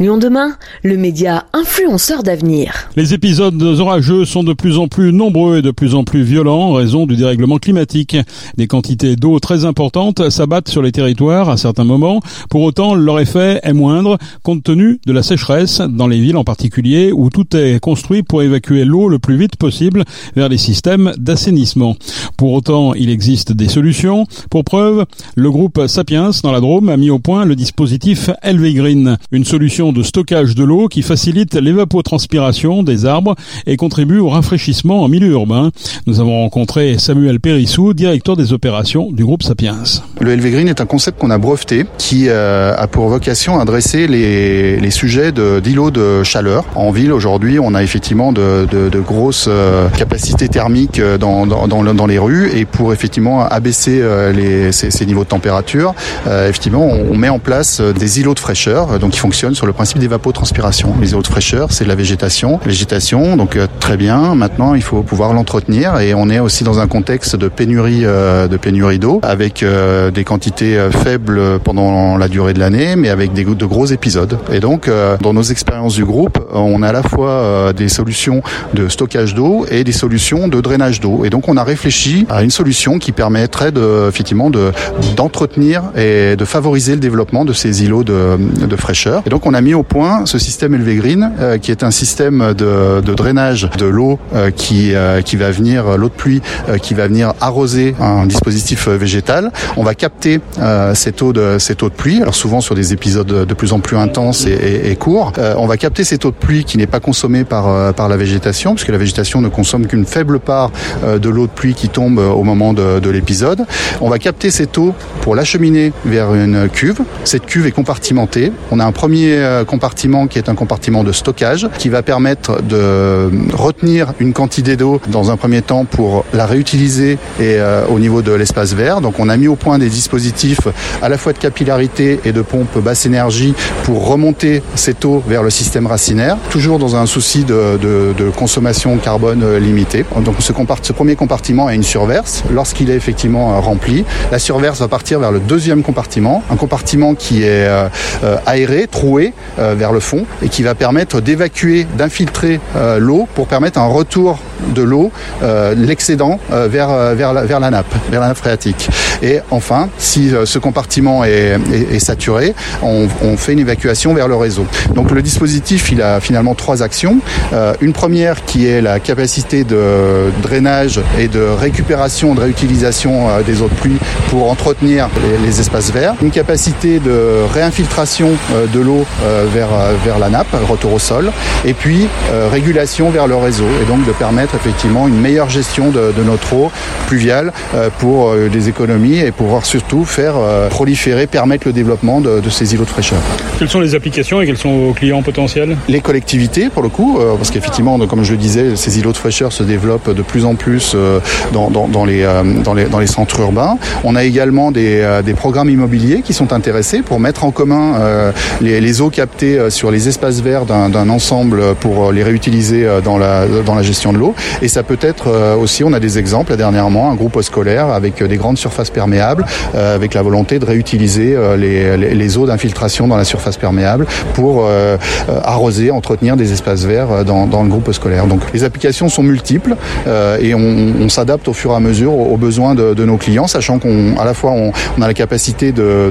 Lyon demain, le média influenceur d'avenir. Les épisodes orageux sont de plus en plus nombreux et de plus en plus violents en raison du dérèglement climatique. Des quantités d'eau très importantes s'abattent sur les territoires à certains moments. Pour autant, leur effet est moindre compte tenu de la sécheresse dans les villes en particulier où tout est construit pour évacuer l'eau le plus vite possible vers les systèmes d'assainissement. Pour autant, il existe des solutions. Pour preuve, le groupe Sapiens dans la Drôme a mis au point le dispositif LV Green, une solution de stockage de l'eau qui facilite l'évapotranspiration des arbres et contribue au rafraîchissement en milieu urbain. Nous avons rencontré Samuel Périssou, directeur des opérations du groupe Sapiens. Le LV Green est un concept qu'on a breveté qui euh, a pour vocation à dresser les, sujets d'îlots de, chaleur. En ville, aujourd'hui, on a effectivement de, grosses euh, capacités thermiques euh, dans, les rues et pour effectivement abaisser les, ces, ces niveaux de température, effectivement, on, met en place des îlots de fraîcheur, donc qui fonctionnent sur le principe d'évapotranspiration. Les îlots de fraîcheur, c'est la végétation. Végétation, donc très bien. Maintenant, il faut pouvoir l'entretenir et on est aussi dans un contexte de pénurie de pénurie d'eau avec des quantités faibles pendant la durée de l'année, mais avec des, de gros épisodes. Et donc, dans nos expériences du groupe, on a à la fois des solutions de stockage d'eau et des solutions de drainage d'eau. Et donc, on a réfléchi à une solution qui permettrait de, effectivement de d'entretenir et de favoriser le développement de ces îlots de, de fraîcheur. Et donc, on a mis au point ce système LV Green, euh, qui est un système de, de drainage de l'eau euh, qui euh, qui va venir l'eau de pluie qui va venir arroser un dispositif végétal. On va capter cette eau de cette eau de pluie. Alors souvent sur des épisodes de plus en plus intenses et, et, et courts, on va capter cette eau de pluie qui n'est pas consommée par par la végétation, puisque la végétation ne consomme qu'une faible part de l'eau de pluie qui tombe au moment de, de l'épisode. On va capter cette eau pour l'acheminer vers une cuve. Cette cuve est compartimentée. On a un premier compartiment qui est un compartiment de stockage qui va permettre de retenir une quantité d'eau dans un premier temps pour la réutiliser et euh, au niveau de l'espace vert. Donc on a mis au point des dispositifs à la fois de capillarité et de pompe basse énergie pour remonter cette eau vers le système racinaire, toujours dans un souci de, de, de consommation carbone euh, limitée. Donc ce, ce premier compartiment a une surverse. Lorsqu'il est effectivement euh, rempli, la surverse va partir vers le deuxième compartiment, un compartiment qui est euh, aéré, troué euh, vers le fond et qui va permettre d'évacuer, d'infiltrer euh, l'eau pour permettre un retour de l'eau, euh, l'excédent vers, vers, vers la nappe, vers la nappe phréatique. Et enfin, si ce compartiment est, saturé, on, fait une évacuation vers le réseau. Donc le dispositif, il a finalement trois actions. une première qui est la capacité de drainage et de récupération, de réutilisation des eaux de pluie pour entretenir les, espaces verts. Une capacité de réinfiltration de l'eau vers, vers la nappe, retour au sol, et puis euh, régulation vers le réseau, et donc de permettre effectivement une meilleure gestion de, notre eau pluviale euh, pour euh, des économies et pouvoir surtout faire euh, proliférer, permettre le développement de, de, ces îlots de fraîcheur. Quelles sont les applications et quels sont vos clients potentiels? Les collectivités pour le coup, euh, parce qu'effectivement, comme je le disais, ces îlots de fraîcheur se développent de plus en plus euh, dans, dans, dans, les, dans, les, dans les centres urbains. On a également des, des programmes immobiliers qui sont intéressés pour mettre en commun les, les eaux captées sur les espaces verts d'un ensemble pour les réutiliser dans la, dans la gestion de l'eau. Et ça peut être aussi, on a des exemples dernièrement, un groupe scolaire avec des grandes surfaces perméables, avec la volonté de réutiliser les, les, eaux d'infiltration dans la surface perméable pour arroser, entretenir des espaces verts dans, le groupe scolaire. Donc les applications sont multiples et on, s'adapte au fur et à mesure aux, besoins de, nos clients, sachant qu'à la fois on, a la capacité de,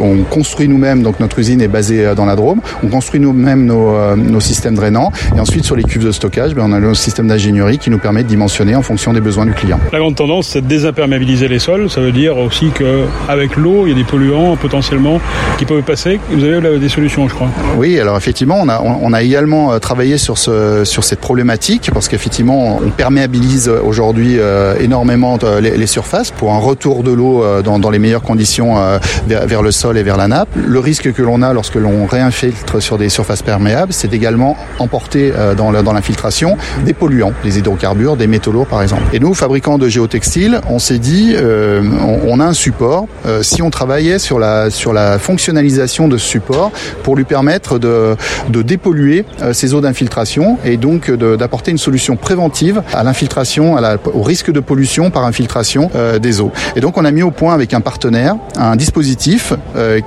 on construit nous-mêmes, donc notre usine est basée dans la Drôme, on construit nous-mêmes nos, euh, nos, systèmes drainants et ensuite sur les cuves de stockage, ben, on a le système d'ingénierie qui nous permet de dimensionner en fonction des besoins du client. La grande tendance, c'est de désimperméabiliser les sols. Ça veut dire aussi qu'avec l'eau, il y a des polluants potentiellement qui peuvent passer. Vous avez des solutions, je crois. Oui, alors effectivement, on a, également euh, travaillé sur, ce, sur cette problématique parce qu'effectivement, on perméabilise aujourd'hui euh, énormément les, surfaces pour un retour de l'eau euh, dans, les meilleures conditions euh, vers, le sol et vers la nappe. Le risque que l'on a lorsque l'on réinfiltre sur des surfaces perméables, c'est également emporter euh, dans l'infiltration des polluants, des hydrocarbures, des métaux lourds par exemple. Et nous, fabricants de géotextiles, on s'est dit, euh, on, a un support. si on travaillait sur la sur la fonctionnalisation de ce support pour lui permettre de, de dépolluer ces eaux d'infiltration et donc d'apporter une solution préventive à l'infiltration, au risque de pollution par infiltration des eaux. Et donc on a mis au point avec un partenaire un dispositif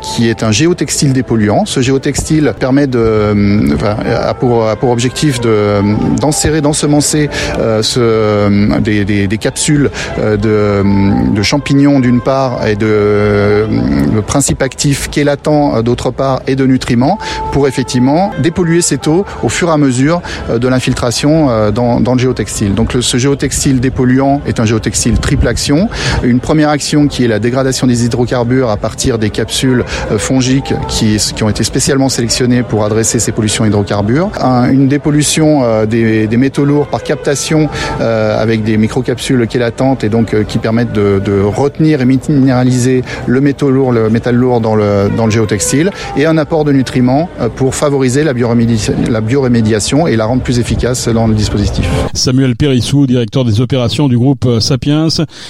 qui est un géotextile dépolluant. Ce géotextile permet de, enfin, a pour, objectif de d'enserrer, d'ensemencer euh, ce, des, capsules euh, de champignons d'une part et de le principe actif chélatant d'autre part et de nutriments pour effectivement dépolluer cette eau au fur et à mesure de l'infiltration dans, dans, le géotextile. Donc le, ce géotextile dépolluant est un géotextile triple action. Une première action qui est la dégradation des hydrocarbures à partir des capsules fongiques qui, qui ont été spécialement sélectionnées pour adresser ces pollutions hydrocarbures. Un, une dépollution euh, des, des, métaux lourds par captation euh, avec des microcapsules chélatantes et donc euh, qui permettent de, de, retenir et minéraliser le métaux lourd, le métal lourd dans le, dans le géotextile et un apport de nutriments pour favoriser la biorémédiation, la biorémédiation et la rendre plus efficace dans le dispositif. Samuel Périssou, directeur des opérations du groupe Sapiens,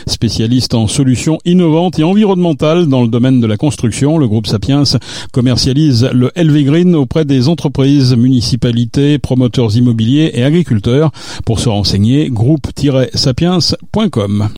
spécialiste en solutions innovantes et environnementales dans le domaine de la construction. Le groupe Sapiens commercialise le LV Green auprès des entreprises, municipalités, promoteurs immobiliers et agriculteurs. Pour se renseigner, groupe-sapiens.com.